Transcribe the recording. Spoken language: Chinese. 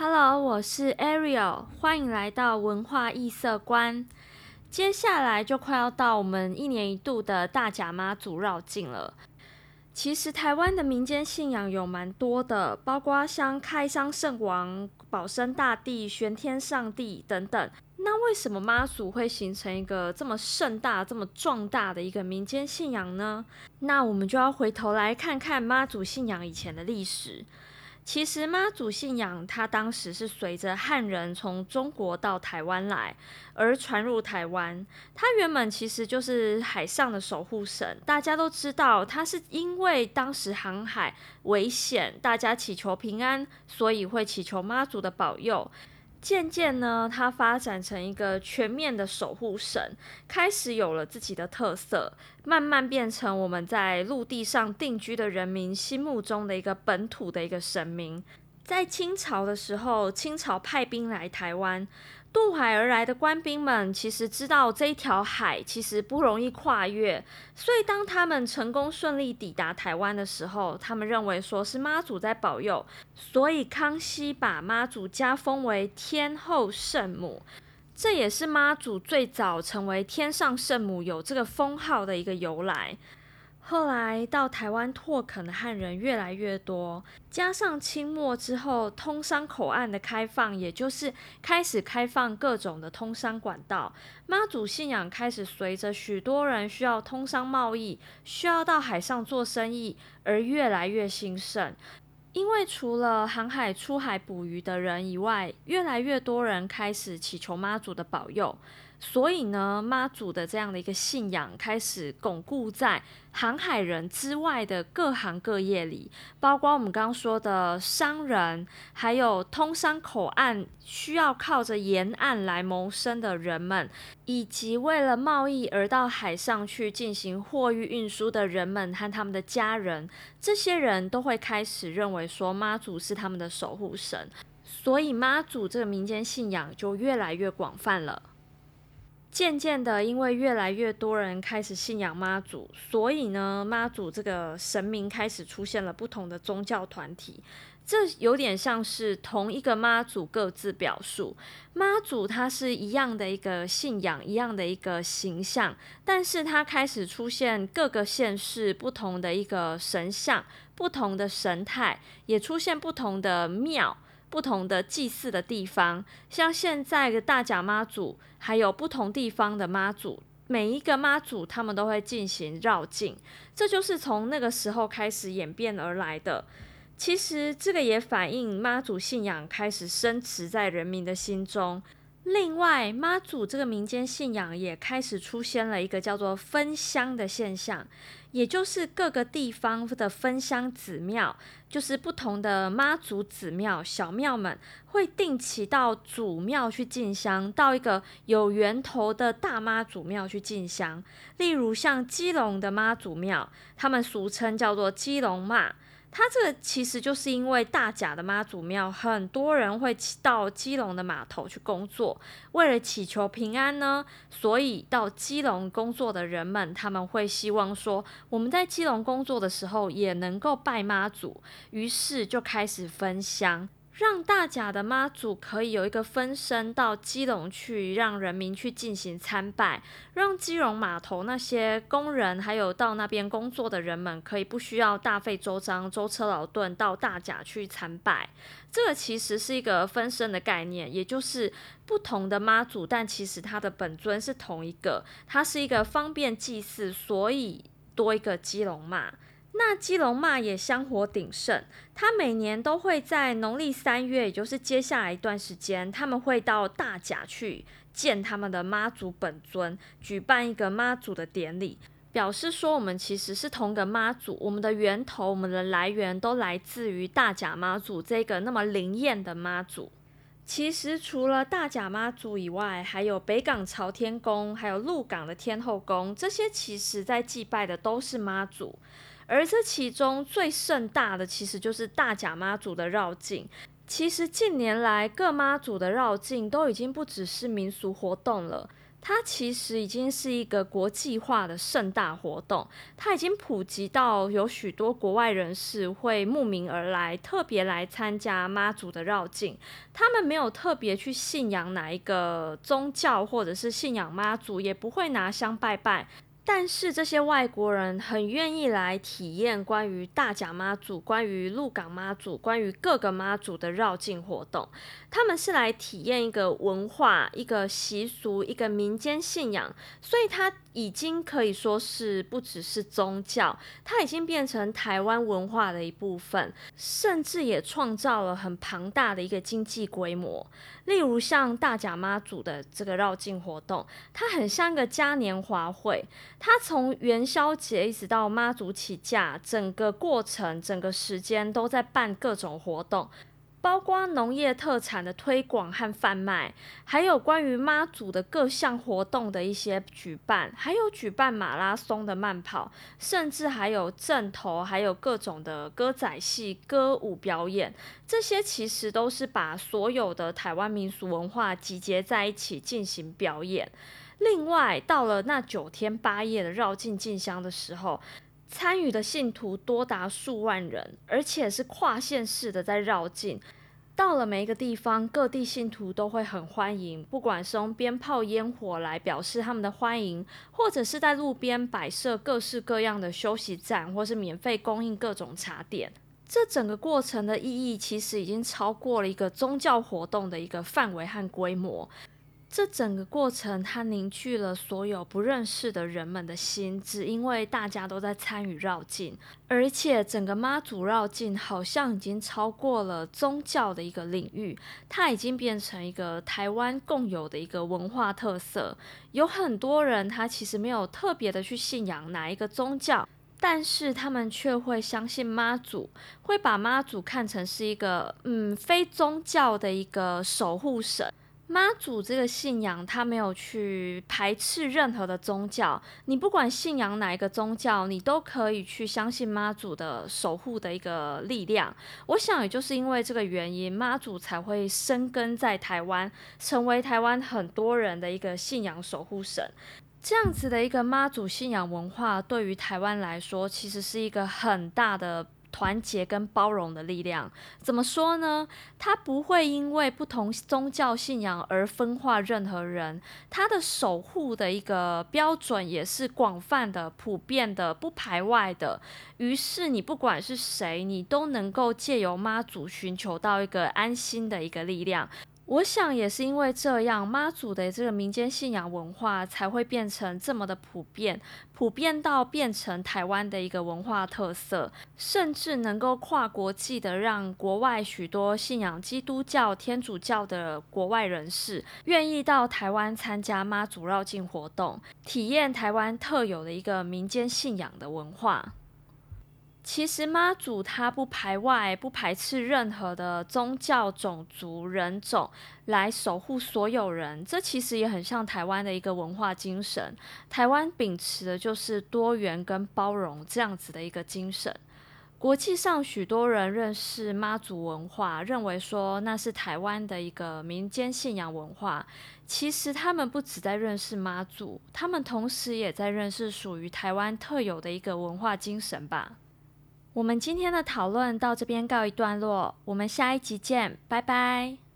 Hello，我是 Ariel，欢迎来到文化异色观。接下来就快要到我们一年一度的大甲妈祖绕境了。其实台湾的民间信仰有蛮多的，包括像开山圣王、保生大帝、玄天上帝等等。那为什么妈祖会形成一个这么盛大、这么壮大的一个民间信仰呢？那我们就要回头来看看妈祖信仰以前的历史。其实妈祖信仰，他当时是随着汉人从中国到台湾来而传入台湾。他原本其实就是海上的守护神，大家都知道，他是因为当时航海危险，大家祈求平安，所以会祈求妈祖的保佑。渐渐呢，它发展成一个全面的守护神，开始有了自己的特色，慢慢变成我们在陆地上定居的人民心目中的一个本土的一个神明。在清朝的时候，清朝派兵来台湾。渡海而来的官兵们其实知道这一条海其实不容易跨越，所以当他们成功顺利抵达台湾的时候，他们认为说是妈祖在保佑，所以康熙把妈祖加封为天后圣母，这也是妈祖最早成为天上圣母有这个封号的一个由来。后来到台湾拓垦的汉人越来越多，加上清末之后通商口岸的开放，也就是开始开放各种的通商管道，妈祖信仰开始随着许多人需要通商贸易，需要到海上做生意而越来越兴盛。因为除了航海出海捕鱼的人以外，越来越多人开始祈求妈祖的保佑。所以呢，妈祖的这样的一个信仰开始巩固在航海人之外的各行各业里，包括我们刚刚说的商人，还有通商口岸需要靠着沿岸来谋生的人们，以及为了贸易而到海上去进行货运运输的人们和他们的家人，这些人都会开始认为说妈祖是他们的守护神，所以妈祖这个民间信仰就越来越广泛了。渐渐的，因为越来越多人开始信仰妈祖，所以呢，妈祖这个神明开始出现了不同的宗教团体。这有点像是同一个妈祖各自表述，妈祖它是一样的一个信仰，一样的一个形象，但是它开始出现各个县市不同的一个神像，不同的神态，也出现不同的庙。不同的祭祀的地方，像现在的大甲妈祖，还有不同地方的妈祖，每一个妈祖他们都会进行绕境，这就是从那个时候开始演变而来的。其实这个也反映妈祖信仰开始深植在人民的心中。另外，妈祖这个民间信仰也开始出现了一个叫做分香的现象，也就是各个地方的分香子庙，就是不同的妈祖子庙、小庙们会定期到祖庙去进香，到一个有源头的大妈祖庙去进香。例如像基隆的妈祖庙，他们俗称叫做基隆妈。它这个其实就是因为大甲的妈祖庙，很多人会到基隆的码头去工作，为了祈求平安呢，所以到基隆工作的人们，他们会希望说，我们在基隆工作的时候也能够拜妈祖，于是就开始分香。让大甲的妈祖可以有一个分身到基隆去，让人民去进行参拜，让基隆码头那些工人还有到那边工作的人们，可以不需要大费周章、舟车劳顿到大甲去参拜。这个其实是一个分身的概念，也就是不同的妈祖，但其实它的本尊是同一个，它是一个方便祭祀，所以多一个基隆嘛。那基隆妈也香火鼎盛，他每年都会在农历三月，也就是接下来一段时间，他们会到大甲去见他们的妈祖本尊，举办一个妈祖的典礼，表示说我们其实是同个妈祖，我们的源头、我们的来源都来自于大甲妈祖这个那么灵验的妈祖。其实除了大甲妈祖以外，还有北港朝天宫，还有鹿港的天后宫，这些其实在祭拜的都是妈祖。而这其中最盛大的，其实就是大甲妈祖的绕境。其实近年来各妈祖的绕境都已经不只是民俗活动了，它其实已经是一个国际化的盛大活动，它已经普及到有许多国外人士会慕名而来，特别来参加妈祖的绕境。他们没有特别去信仰哪一个宗教，或者是信仰妈祖，也不会拿香拜拜。但是这些外国人很愿意来体验关于大甲妈祖、关于鹿港妈祖、关于各个妈祖的绕境活动。他们是来体验一个文化、一个习俗、一个民间信仰，所以它已经可以说是不只是宗教，它已经变成台湾文化的一部分，甚至也创造了很庞大的一个经济规模。例如像大甲妈祖的这个绕境活动，它很像个嘉年华会。他从元宵节一直到妈祖起驾，整个过程、整个时间都在办各种活动。包括农业特产的推广和贩卖，还有关于妈祖的各项活动的一些举办，还有举办马拉松的慢跑，甚至还有阵头，还有各种的歌仔戏、歌舞表演，这些其实都是把所有的台湾民俗文化集结在一起进行表演。另外，到了那九天八夜的绕境进香的时候。参与的信徒多达数万人，而且是跨县市的在绕境。到了每一个地方，各地信徒都会很欢迎，不管是用鞭炮、烟火来表示他们的欢迎，或者是在路边摆设各式各样的休息站，或是免费供应各种茶点。这整个过程的意义，其实已经超过了一个宗教活动的一个范围和规模。这整个过程，它凝聚了所有不认识的人们的心，只因为大家都在参与绕境，而且整个妈祖绕境好像已经超过了宗教的一个领域，它已经变成一个台湾共有的一个文化特色。有很多人他其实没有特别的去信仰哪一个宗教，但是他们却会相信妈祖，会把妈祖看成是一个嗯非宗教的一个守护神。妈祖这个信仰，他没有去排斥任何的宗教。你不管信仰哪一个宗教，你都可以去相信妈祖的守护的一个力量。我想，也就是因为这个原因，妈祖才会生根在台湾，成为台湾很多人的一个信仰守护神。这样子的一个妈祖信仰文化，对于台湾来说，其实是一个很大的。团结跟包容的力量，怎么说呢？它不会因为不同宗教信仰而分化任何人，它的守护的一个标准也是广泛的、普遍的、不排外的。于是，你不管是谁，你都能够借由妈祖寻求到一个安心的一个力量。我想也是因为这样，妈祖的这个民间信仰文化才会变成这么的普遍，普遍到变成台湾的一个文化特色，甚至能够跨国际的让国外许多信仰基督教、天主教的国外人士愿意到台湾参加妈祖绕境活动，体验台湾特有的一个民间信仰的文化。其实妈祖他不排外，不排斥任何的宗教、种族、人种来守护所有人。这其实也很像台湾的一个文化精神。台湾秉持的就是多元跟包容这样子的一个精神。国际上许多人认识妈祖文化，认为说那是台湾的一个民间信仰文化。其实他们不只在认识妈祖，他们同时也在认识属于台湾特有的一个文化精神吧。我们今天的讨论到这边告一段落，我们下一集见，拜拜。